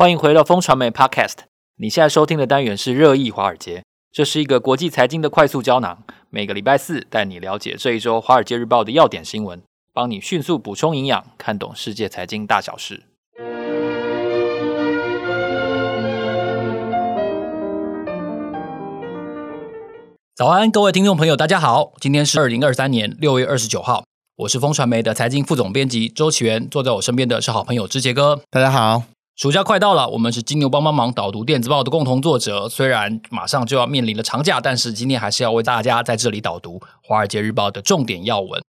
欢迎回到风传媒 Podcast。你现在收听的单元是热议华尔街，这是一个国际财经的快速胶囊。每个礼拜四带你了解这一周《华尔街日报》的要点新闻，帮你迅速补充营养，看懂世界财经大小事。早安，各位听众朋友，大家好。今天是二零二三年六月二十九号，我是风传媒的财经副总编辑周启源，坐在我身边的是好朋友之杰哥。大家好。暑假快到了，我们是金牛帮帮忙导读电子报的共同作者。虽然马上就要面临了长假，但是今天还是要为大家在这里导读《华尔街日报》的重点要闻。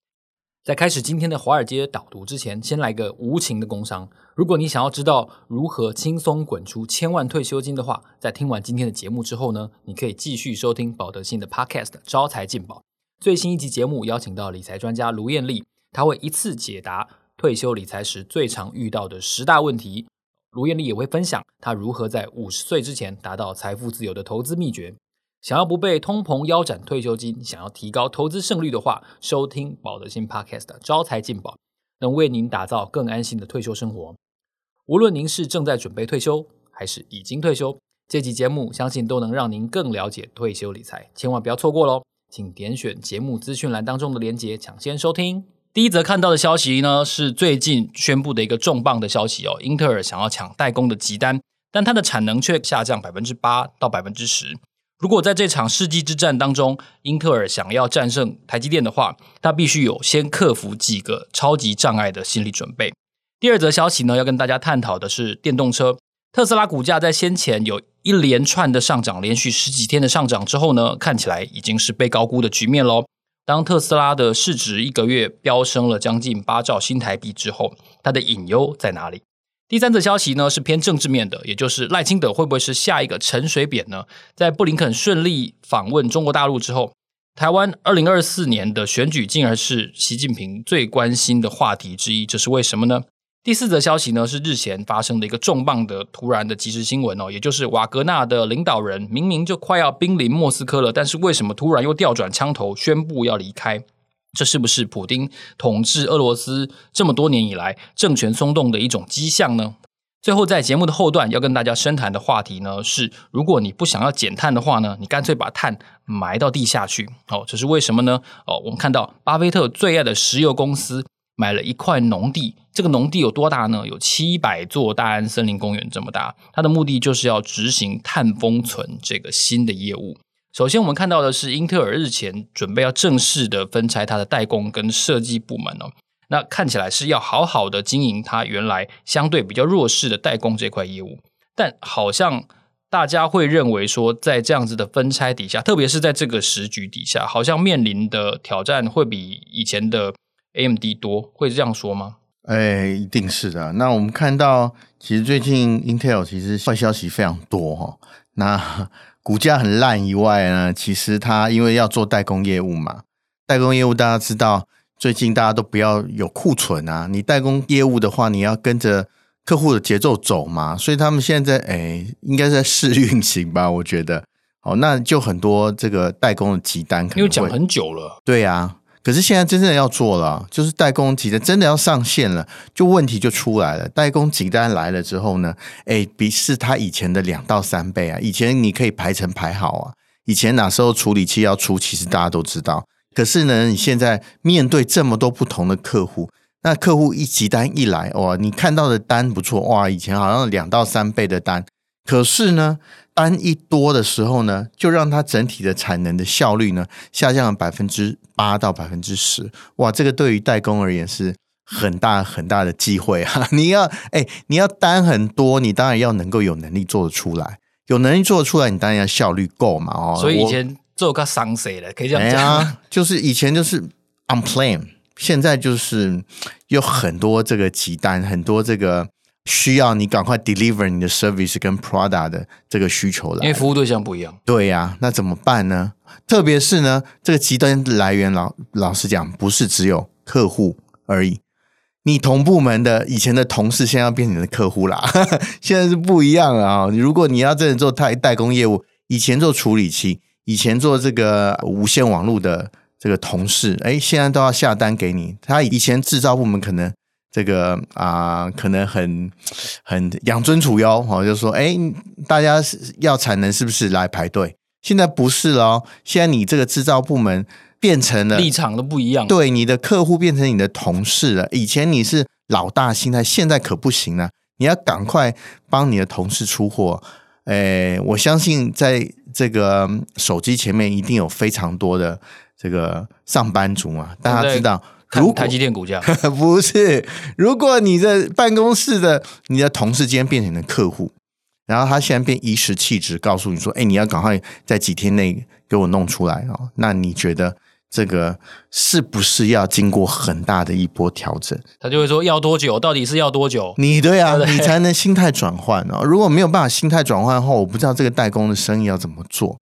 在开始今天的《华尔街》导读之前，先来个无情的工伤。如果你想要知道如何轻松滚出千万退休金的话，在听完今天的节目之后呢，你可以继续收听保德信的 Podcast《招财进宝》。最新一集节目邀请到理财专家卢艳丽，她会一次解答退休理财时最常遇到的十大问题。卢燕丽也会分享她如何在五十岁之前达到财富自由的投资秘诀。想要不被通膨腰斩退休金，想要提高投资胜率的话，收听保德信 Podcast 招财进宝，能为您打造更安心的退休生活。无论您是正在准备退休，还是已经退休，这期节目相信都能让您更了解退休理财，千万不要错过喽！请点选节目资讯栏当中的链接，抢先收听。第一则看到的消息呢，是最近宣布的一个重磅的消息哦，英特尔想要抢代工的急单，但它的产能却下降百分之八到百分之十。如果在这场世纪之战当中，英特尔想要战胜台积电的话，它必须有先克服几个超级障碍的心理准备。第二则消息呢，要跟大家探讨的是电动车，特斯拉股价在先前有一连串的上涨，连续十几天的上涨之后呢，看起来已经是被高估的局面喽。当特斯拉的市值一个月飙升了将近八兆新台币之后，它的隐忧在哪里？第三则消息呢，是偏政治面的，也就是赖清德会不会是下一个陈水扁呢？在布林肯顺利访问中国大陆之后，台湾二零二四年的选举竟然是习近平最关心的话题之一，这是为什么呢？第四则消息呢，是日前发生的一个重磅的突然的即时新闻哦，也就是瓦格纳的领导人明明就快要兵临莫斯科了，但是为什么突然又调转枪头宣布要离开？这是不是普丁统治俄罗斯这么多年以来政权松动的一种迹象呢？最后在节目的后段要跟大家深谈的话题呢，是如果你不想要减碳的话呢，你干脆把碳埋到地下去哦，这是为什么呢？哦，我们看到巴菲特最爱的石油公司。买了一块农地，这个农地有多大呢？有七百座大安森林公园这么大。它的目的就是要执行碳封存这个新的业务。首先，我们看到的是英特尔日前准备要正式的分拆它的代工跟设计部门哦。那看起来是要好好的经营它原来相对比较弱势的代工这块业务。但好像大家会认为说，在这样子的分拆底下，特别是在这个时局底下，好像面临的挑战会比以前的。AMD 多会这样说吗？哎，一定是的。那我们看到，其实最近 Intel 其实坏消息非常多哈。那 股价很烂以外呢，其实它因为要做代工业务嘛，代工业务大家知道，最近大家都不要有库存啊。你代工业务的话，你要跟着客户的节奏走嘛。所以他们现在哎，应该在试运行吧？我觉得。哦，那就很多这个代工的急单可能，因为讲很久了。对呀。可是现在真正要做了，就是代工急单真的要上线了，就问题就出来了。代工急单来了之后呢，哎，比是他以前的两到三倍啊！以前你可以排成排好啊，以前哪时候处理器要出，其实大家都知道。可是呢，你现在面对这么多不同的客户，那客户一急单一来，哇，你看到的单不错，哇，以前好像两到三倍的单，可是呢，单一多的时候呢，就让它整体的产能的效率呢下降了百分之八到百分之十。哇，这个对于代工而言是很大很大的机会啊！你要哎，你要单很多，你当然要能够有能力做得出来，有能力做得出来，你当然要效率够嘛哦。所以以前做个商谁了，可以这样讲，哎，就是以前就是 on plan，现在就是有很多这个急单，很多这个。需要你赶快 deliver 你的 service 跟 product 的这个需求来，因为服务对象不一样。对呀、啊，那怎么办呢？特别是呢，这个极端来源老老实讲，不是只有客户而已。你同部门的以前的同事，现在要变成你的客户啦。现在是不一样了啊！如果你要真的做代代工业务，以前做处理器，以前做这个无线网络的这个同事，哎，现在都要下单给你。他以前制造部门可能。这个啊、呃，可能很很养尊处优哦，就说哎，大家要产能是不是来排队？现在不是了哦，现在你这个制造部门变成了立场都不一样，对，你的客户变成你的同事了。以前你是老大心态，现在可不行了，你要赶快帮你的同事出货。哎，我相信在这个手机前面一定有非常多的这个上班族嘛，大家知道。如果台积电股价 不是，如果你的办公室的你的同事今天变成了客户，然后他现在变颐指气使告诉你说：“哎，你要赶快在几天内给我弄出来哦。”那你觉得这个是不是要经过很大的一波调整？他就会说：“要多久？到底是要多久？”你对啊，你才能心态转换哦。如果没有办法心态转换的话，我不知道这个代工的生意要怎么做。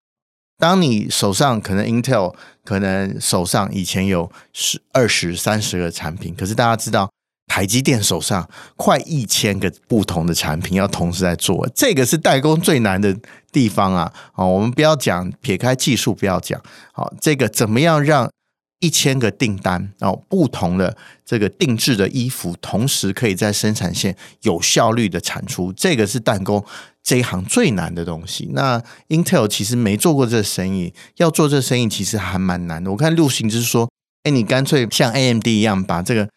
当你手上可能 Intel 可能手上以前有十、二十、三十个产品，可是大家知道台积电手上快一千个不同的产品要同时在做，这个是代工最难的地方啊！好，我们不要讲撇开技术，不要讲好，这个怎么样让一千个订单哦，不同的这个定制的衣服，同时可以在生产线有效率的产出，这个是代工。这一行最难的东西，那 Intel 其实没做过这生意，要做这生意其实还蛮难的。我看陆行就是说，哎，你干脆像 AMD 一样，把这个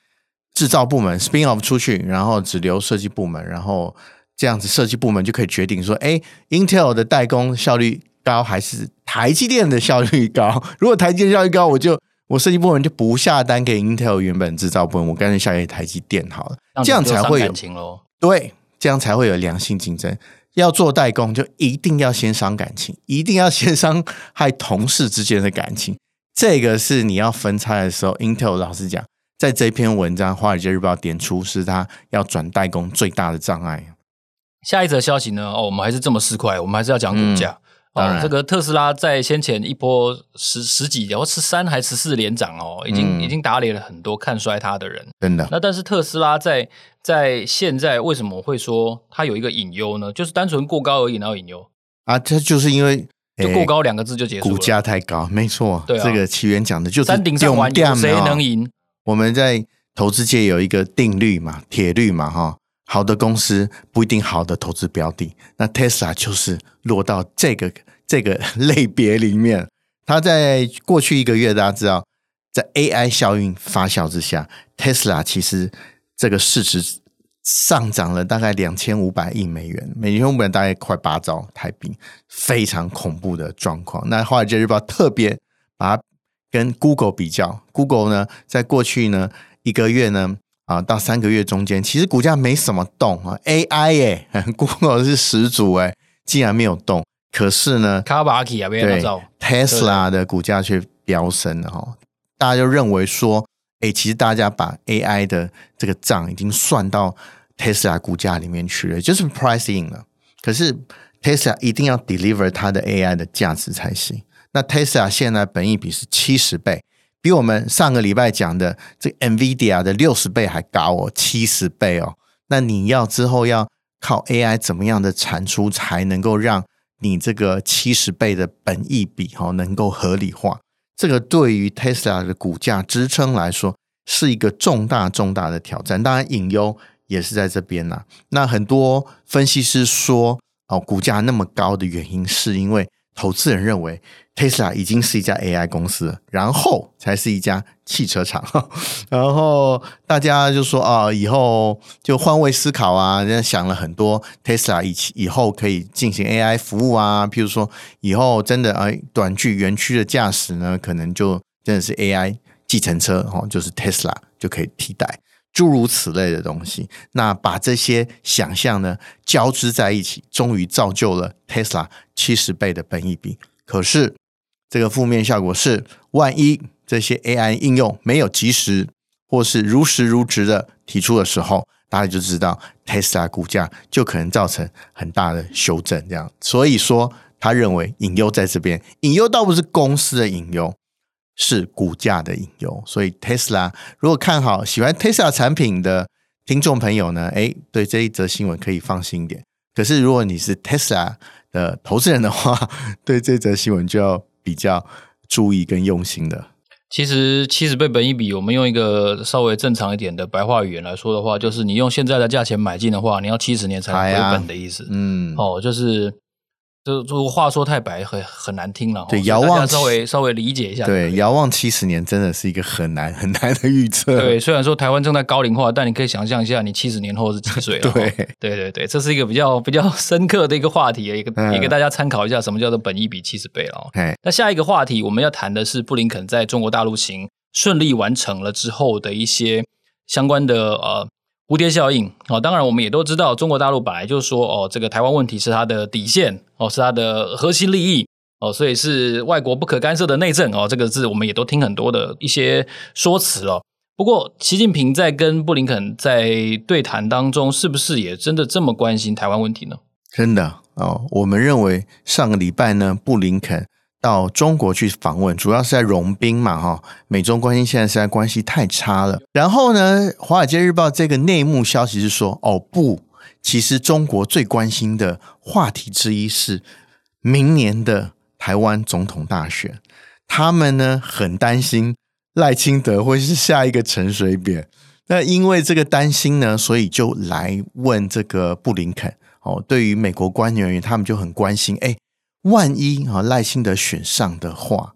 制造部门 spin off 出去，然后只留设计部门，然后这样子设计部门就可以决定说，哎，Intel 的代工效率高还是台积电的效率高？如果台积电效率高，我就我设计部门就不下单给 Intel 原本制造部门，我干脆下给台积电好了，这样才会有对，这样才会有良性竞争。要做代工，就一定要先伤感情，一定要先伤害同事之间的感情。这个是你要分拆的时候，Intel 老师讲，在这篇文章《华尔街日报》点出是他要转代工最大的障碍。下一则消息呢？哦，我们还是这么市侩，我们还是要讲股价。嗯当然、哦，这个特斯拉在先前一波十十几，然后十三还十四连涨哦，已经、嗯、已经打脸了很多看衰它的人。真的。那但是特斯拉在在现在为什么会说它有一个隐忧呢？就是单纯过高而已，然后隐忧啊，这就是因为就过高两个字就结束了，股价太高，没错。对、啊，这个起源讲的就是山顶上玩有谁能赢？我们在投资界有一个定律嘛，铁律嘛，哈，好的公司不一定好的投资标的。那特斯拉就是落到这个。这个 类别里面，它在过去一个月，大家知道，在 AI 效应发酵之下，Tesla 其实这个市值上涨了大概两千五百亿美元，每天五百大概快八兆台币，非常恐怖的状况。那华尔街日报特别把它跟 Google 比较，Google 呢，在过去呢一个月呢啊到三个月中间，其实股价没什么动啊，AI 耶，Google 是始祖哎，竟然没有动。可是呢，卡巴奇啊，对，Tesla 的股价却飙升了哈。大家就认为说，哎，其实大家把 AI 的这个账已经算到 Tesla 股价里面去了，就是 price in 了。可是 Tesla 一定要 deliver 它的 AI 的价值才行。那 Tesla 现在本益比是七十倍，比我们上个礼拜讲的这 NVIDIA 的六十倍还高哦，七十倍哦。那你要之后要靠 AI 怎么样的产出才能够让你这个七十倍的本益比哈，能够合理化，这个对于 Tesla 的股价支撑来说是一个重大重大的挑战。当然，隐忧也是在这边呐。那很多分析师说，哦，股价那么高的原因是因为。投资人认为，Tesla 已经是一家 AI 公司，然后才是一家汽车厂。然后大家就说啊，以后就换位思考啊，人家想了很多，Tesla 以以后可以进行 AI 服务啊，譬如说以后真的哎，短距园区的驾驶呢，可能就真的是 AI 计程车哦，就是 Tesla 就可以替代。诸如此类的东西，那把这些想象呢交织在一起，终于造就了 Tesla 七十倍的本益比。可是这个负面效果是，万一这些 AI 应用没有及时或是如实如实的提出的时候，大家就知道 Tesla 股价就可能造成很大的修正。这样，所以说他认为隐忧在这边，隐忧倒不是公司的隐忧。是股价的隐忧，所以 Tesla 如果看好喜欢 Tesla 产品的听众朋友呢，诶，对这一则新闻可以放心一点。可是如果你是 Tesla 的投资人的话，对这则新闻就要比较注意跟用心的。其实七十倍本一比，我们用一个稍微正常一点的白话语言来说的话，就是你用现在的价钱买进的话，你要七十年才能回本的意思。啊、嗯，哦，就是。就就话说太白很很难听了，对，遥望稍微稍微理解一下。对，遥望七十年真的是一个很难很难的预测。对，虽然说台湾正在高龄化，但你可以想象一下，你七十年后是几岁了？对，对对对，这是一个比较比较深刻的一个话题，也给也给大家参考一下，什么叫做本益比七十倍了。嗯，那下一个话题我们要谈的是布林肯在中国大陆行顺利完成了之后的一些相关的呃。蝴蝶效应哦，当然我们也都知道，中国大陆本来就说哦，这个台湾问题是它的底线哦，是它的核心利益哦，所以是外国不可干涉的内政哦，这个字我们也都听很多的一些说辞哦。不过，习近平在跟布林肯在对谈当中，是不是也真的这么关心台湾问题呢？真的哦，我们认为上个礼拜呢，布林肯。到中国去访问，主要是在融冰嘛，哈。美中关系现在实在关系太差了。然后呢，《华尔街日报》这个内幕消息是说，哦不，其实中国最关心的话题之一是明年的台湾总统大选。他们呢很担心赖清德会是下一个陈水扁。那因为这个担心呢，所以就来问这个布林肯。哦，对于美国官员，他们就很关心，哎。万一啊赖清德选上的话，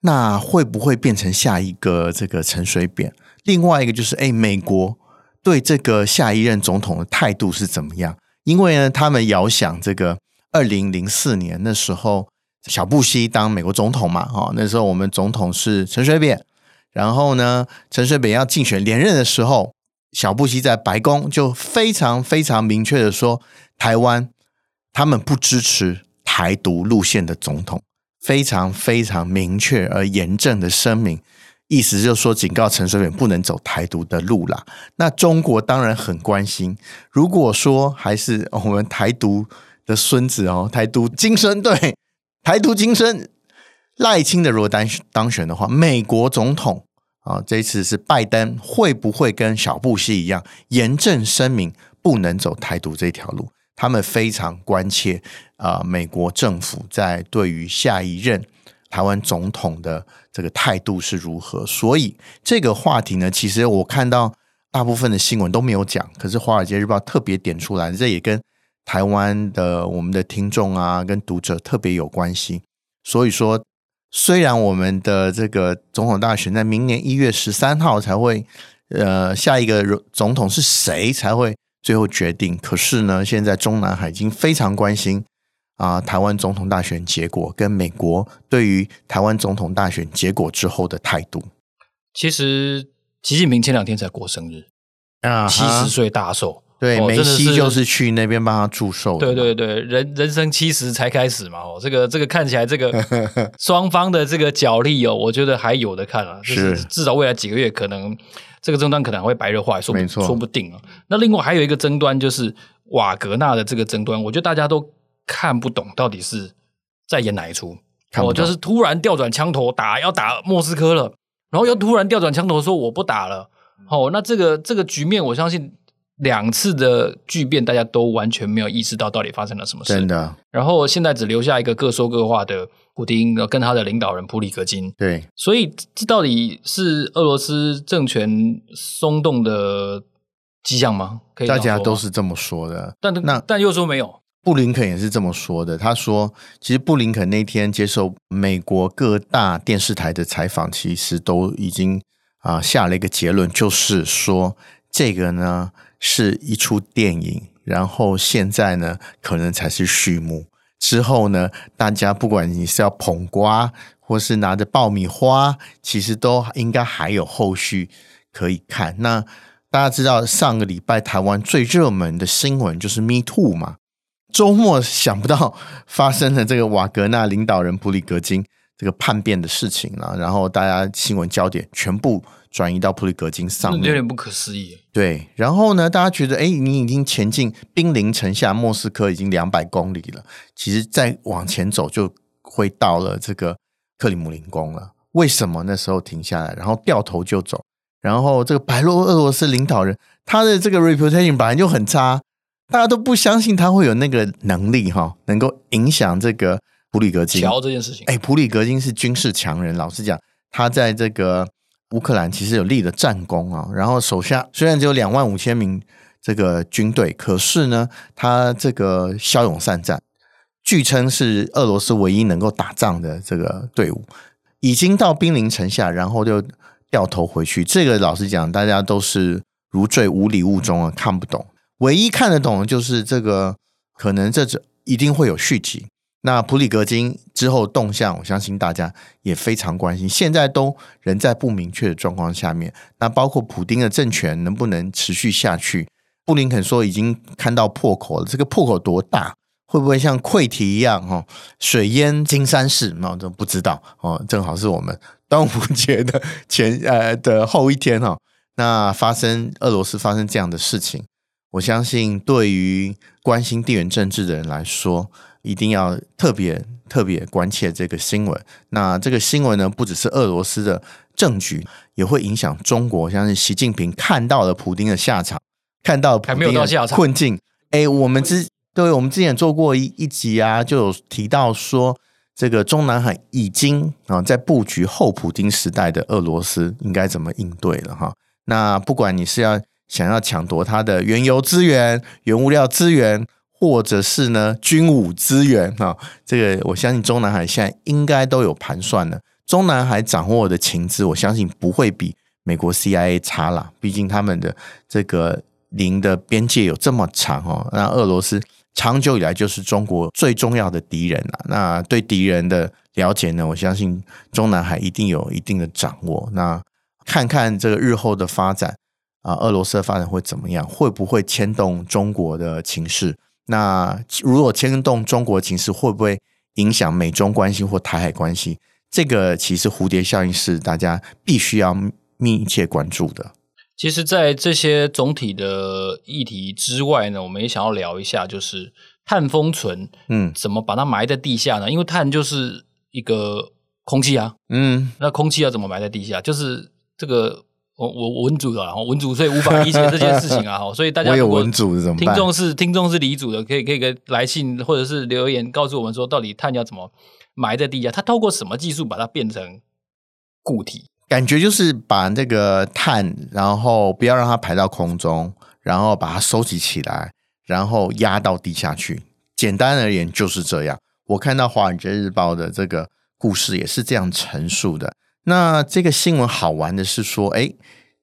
那会不会变成下一个这个陈水扁？另外一个就是，哎，美国对这个下一任总统的态度是怎么样？因为呢，他们遥想这个二零零四年那时候，小布希当美国总统嘛，哈，那时候我们总统是陈水扁，然后呢，陈水扁要竞选连任的时候，小布希在白宫就非常非常明确的说，台湾他们不支持。台独路线的总统非常非常明确而严正的声明，意思就是说，警告陈水扁不能走台独的路啦。那中国当然很关心，如果说还是我们台独的孙子哦，台独金孙对台独金孙赖清德如果当当选的话，美国总统啊，这一次是拜登，会不会跟小布希一样严正声明不能走台独这条路？他们非常关切啊、美国政府在对于下一任台湾总统的这个态度是如何。所以这个话题呢，其实我看到大部分的新闻都没有讲，可是《华尔街日报》特别点出来，这也跟台湾的我们的听众啊，跟读者特别有关系。所以说，虽然我们的这个总统大选在明年一月十三号才会，呃，下一个总统是谁才会。最后决定，可是呢，现在中南海已经非常关心啊，台湾总统大选结果跟美国对于台湾总统大选结果之后的态度。其实，习近平前两天才过生日啊，七十岁大寿。对，哦、梅西就是去那边帮他祝寿。对对对，人人生七十才开始嘛，哦，这个这个看起来这个 双方的这个角力哦，我觉得还有的看啊，就是至少未来几个月可能。这个争端可能还会白热化，说不说不定啊。那另外还有一个争端，就是瓦格纳的这个争端，我觉得大家都看不懂到底是在演哪一出。我，就是突然调转枪头打要打莫斯科了，然后又突然调转枪头说我不打了。哦，那这个这个局面，我相信。两次的巨变，大家都完全没有意识到到底发生了什么事。真的。然后现在只留下一个各说各话的普丁，跟他的领导人普里格金。对。所以这到底是俄罗斯政权松动的迹象吗？可以。大家都是这么说的。但那但又说没有。布林肯也是这么说的。他说，其实布林肯那天接受美国各大电视台的采访，其实都已经啊、呃、下了一个结论，就是说这个呢。是一出电影，然后现在呢，可能才是序幕。之后呢，大家不管你是要捧瓜，或是拿着爆米花，其实都应该还有后续可以看。那大家知道，上个礼拜台湾最热门的新闻就是 Me Too 嘛。周末想不到发生了这个瓦格纳领导人普里格金这个叛变的事情了，然后大家新闻焦点全部。转移到普里格金上面，有点不可思议。对，然后呢，大家觉得，哎，你已经前进，兵临城下，莫斯科已经两百公里了。其实再往前走，就会到了这个克里姆林宫了。为什么那时候停下来，然后掉头就走？然后这个白罗俄罗斯领导人，他的这个 reputation 本来就很差，大家都不相信他会有那个能力哈，能够影响这个普里格金。乔这件事情，哎，普里格金是军事强人，老实讲。他在这个乌克兰其实有立了战功啊，然后手下虽然只有两万五千名这个军队，可是呢，他这个骁勇善战，据称是俄罗斯唯一能够打仗的这个队伍，已经到兵临城下，然后就掉头回去。这个老实讲，大家都是如坠五里雾中啊，看不懂。唯一看得懂的就是这个，可能这这一定会有续集。那普里格金之后动向，我相信大家也非常关心。现在都仍在不明确的状况下面，那包括普丁的政权能不能持续下去？布林肯说已经看到破口了，这个破口多大？会不会像溃堤一样？哈，水淹金山寺？那我都不知道哦。正好是我们 端午节的前呃的后一天哈。那发生俄罗斯发生这样的事情，我相信对于关心地缘政治的人来说。一定要特别特别关切这个新闻。那这个新闻呢，不只是俄罗斯的政局，也会影响中国。像是习近平看到了普丁的下场，看到普丁的困境。哎，我们之对，我们之前做过一一集啊，就有提到说，这个中南海已经啊在布局后普丁时代的俄罗斯应该怎么应对了哈。那不管你是要想要抢夺它的原油资源、原物料资源。或者是呢，军武资源啊，这个我相信中南海现在应该都有盘算了。中南海掌握的情资，我相信不会比美国 CIA 差啦。毕竟他们的这个邻的边界有这么长哦。那俄罗斯长久以来就是中国最重要的敌人啦。那对敌人的了解呢，我相信中南海一定有一定的掌握。那看看这个日后的发展啊，俄罗斯的发展会怎么样？会不会牵动中国的情势？那如果牵动中国情势，会不会影响美中关系或台海关系？这个其实蝴蝶效应是大家必须要密切关注的。其实，在这些总体的议题之外呢，我们也想要聊一下，就是碳封存，嗯，怎么把它埋在地下呢？因为碳就是一个空气啊，嗯，那空气要怎么埋在地下？就是这个。我我文组的，然后文组，所以无法理解这件事情啊。所以大家如果听众是听众是理组的，可以可以给来信或者是留言告诉我们说，到底碳要怎么埋在地下？它透过什么技术把它变成固体？感觉就是把那个碳，然后不要让它排到空中，然后把它收集起来，然后压到地下去。简单而言就是这样。我看到《华尔街日报》的这个故事也是这样陈述的。那这个新闻好玩的是说，哎，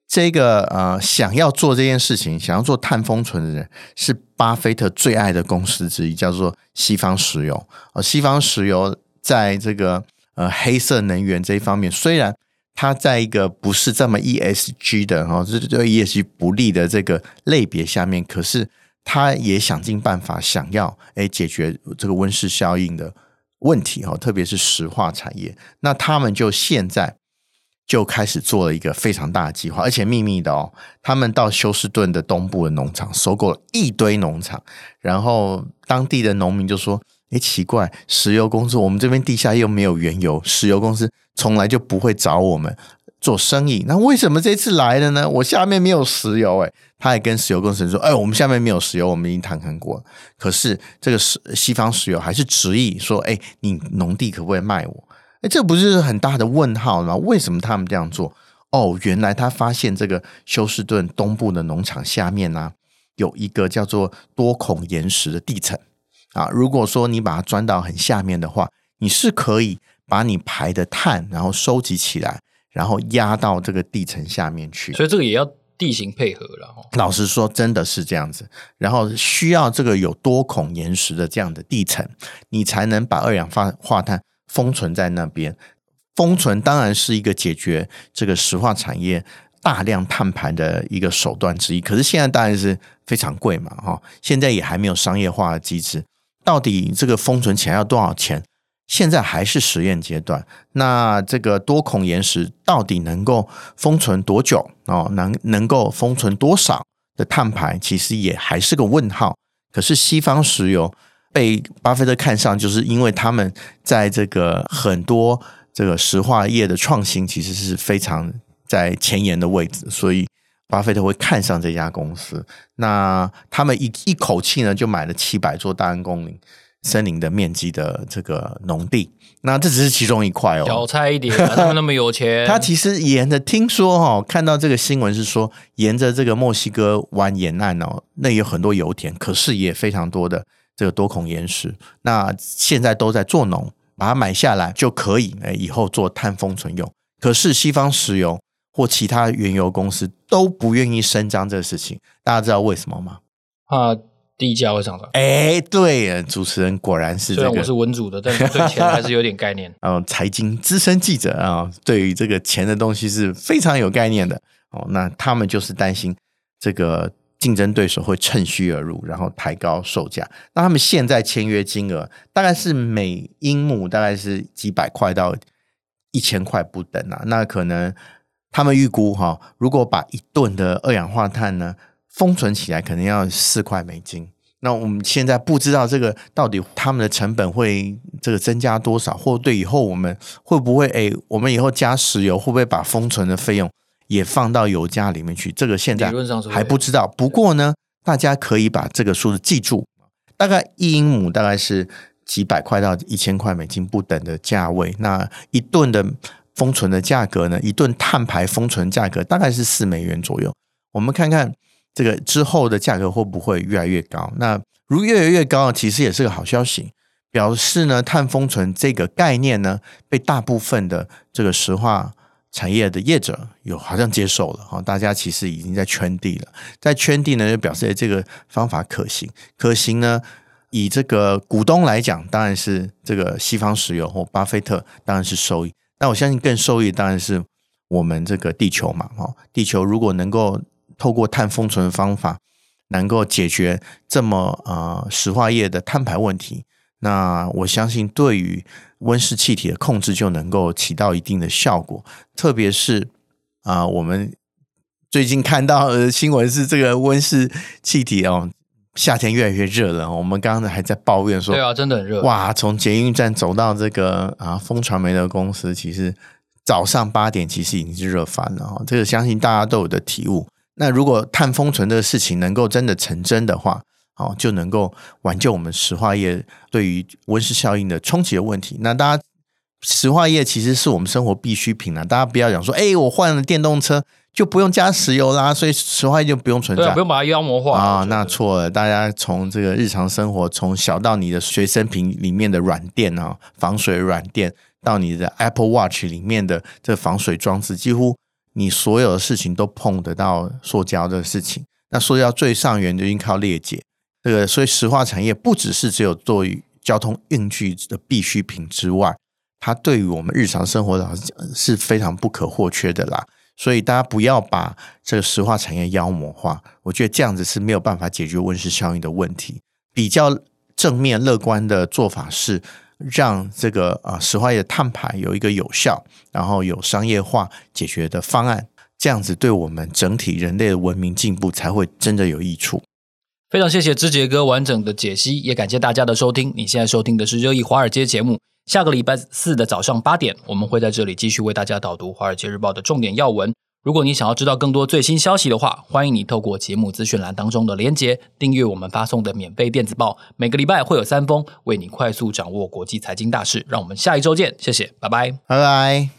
这个呃，想要做这件事情，想要做碳封存的人，是巴菲特最爱的公司之一，叫做西方石油。呃，西方石油在这个呃黑色能源这一方面，虽然它在一个不是这么 ESG 的哦，这对 ESG 不利的这个类别下面，可是他也想尽办法想要哎解决这个温室效应的。问题哈，特别是石化产业，那他们就现在就开始做了一个非常大的计划，而且秘密的哦。他们到休斯顿的东部的农场收购了一堆农场，然后当地的农民就说：“诶，奇怪，石油公司我们这边地下又没有原油，石油公司从来就不会找我们。”做生意，那为什么这次来了呢？我下面没有石油，诶，他还跟石油公司说，哎，我们下面没有石油，我们已经谈谈过了。可是这个石西方石油还是执意说，哎，你农地可不可以卖我？哎，这不是很大的问号吗？为什么他们这样做？哦，原来他发现这个休斯顿东部的农场下面呢，有一个叫做多孔岩石的地层啊。如果说你把它钻到很下面的话，你是可以把你排的碳然后收集起来。然后压到这个地层下面去，所以这个也要地形配合了。老实说，真的是这样子。然后需要这个有多孔岩石的这样的地层，你才能把二氧化碳封存在那边。封存当然是一个解决这个石化产业大量碳排的一个手段之一。可是现在当然是非常贵嘛，哈。现在也还没有商业化的机制，到底这个封存起来要多少钱？现在还是实验阶段，那这个多孔岩石到底能够封存多久哦？能能够封存多少的碳排，其实也还是个问号。可是西方石油被巴菲特看上，就是因为他们在这个很多这个石化业的创新，其实是非常在前沿的位置，所以巴菲特会看上这家公司。那他们一一口气呢，就买了七百座大安公林。森林的面积的这个农地。那这只是其中一块哦，小菜一碟，他们那么有钱。他其实沿着听说、哦，看到这个新闻是说，沿着这个墨西哥湾沿岸哦，那有很多油田，可是也非常多的这个多孔岩石。那现在都在做农，把它买下来就可以，哎，以后做碳封存用。可是西方石油或其他原油公司都不愿意声张这个事情，大家知道为什么吗？啊。地价会上涨。哎，对，主持人果然是这个。虽然我是文组的，但是对钱还是有点概念。哦，财经资深记者啊，对于这个钱的东西是非常有概念的。哦，那他们就是担心这个竞争对手会趁虚而入，然后抬高售价。那他们现在签约金额大概是每英亩大概是几百块到一千块不等啊。那可能他们预估哈，如果把一吨的二氧化碳呢，封存起来可能要四块美金，那我们现在不知道这个到底他们的成本会这个增加多少，或对以后我们会不会哎，我们以后加石油会不会把封存的费用也放到油价里面去？这个现在还不知道。不过呢，大家可以把这个数字记住，大概一英亩大概是几百块到一千块美金不等的价位。那一吨的封存的价格呢？一吨碳排封存价格大概是四美元左右。我们看看。这个之后的价格会不会越来越高？那如越来越高，其实也是个好消息，表示呢，碳封存这个概念呢，被大部分的这个石化产业的业者有好像接受了哈，大家其实已经在圈地了，在圈地呢，就表示这个方法可行。可行呢，以这个股东来讲，当然是这个西方石油或巴菲特当然是受益。那我相信更受益当然是我们这个地球嘛，哈，地球如果能够。透过碳封存的方法，能够解决这么呃石化业的碳排问题，那我相信对于温室气体的控制就能够起到一定的效果。特别是啊、呃，我们最近看到的新闻是这个温室气体哦，夏天越来越热了。我们刚刚还在抱怨说，对啊，真的很热。哇，从捷运站走到这个啊风传媒的公司，其实早上八点其实已经是热翻了哦。这个相信大家都有的体悟。那如果碳封存这个事情能够真的成真的话，哦，就能够挽救我们石化业对于温室效应的冲击的问题。那大家石化业其实是我们生活必需品啊，大家不要讲说，哎，我换了电动车就不用加石油啦，所以石化业就不用存在，对，不用把它妖魔化啊。那错了，大家从这个日常生活，从小到你的随身瓶里面的软垫啊，防水软垫，到你的 Apple Watch 里面的这防水装置，几乎。你所有的事情都碰得到塑胶的事情，那塑胶最上缘就应靠裂解，这个所以石化产业不只是只有作为交通运具的必需品之外，它对于我们日常生活来讲是非常不可或缺的啦。所以大家不要把这个石化产业妖魔化，我觉得这样子是没有办法解决温室效应的问题。比较正面乐观的做法是。让这个啊石化业的碳排有一个有效，然后有商业化解决的方案，这样子对我们整体人类的文明进步才会真的有益处。非常谢谢之杰哥完整的解析，也感谢大家的收听。你现在收听的是热议华尔街节目，下个礼拜四的早上八点，我们会在这里继续为大家导读《华尔街日报》的重点要闻。如果你想要知道更多最新消息的话，欢迎你透过节目资讯栏当中的连结订阅我们发送的免费电子报。每个礼拜会有三封，为你快速掌握国际财经大事。让我们下一周见，谢谢，拜拜，拜拜。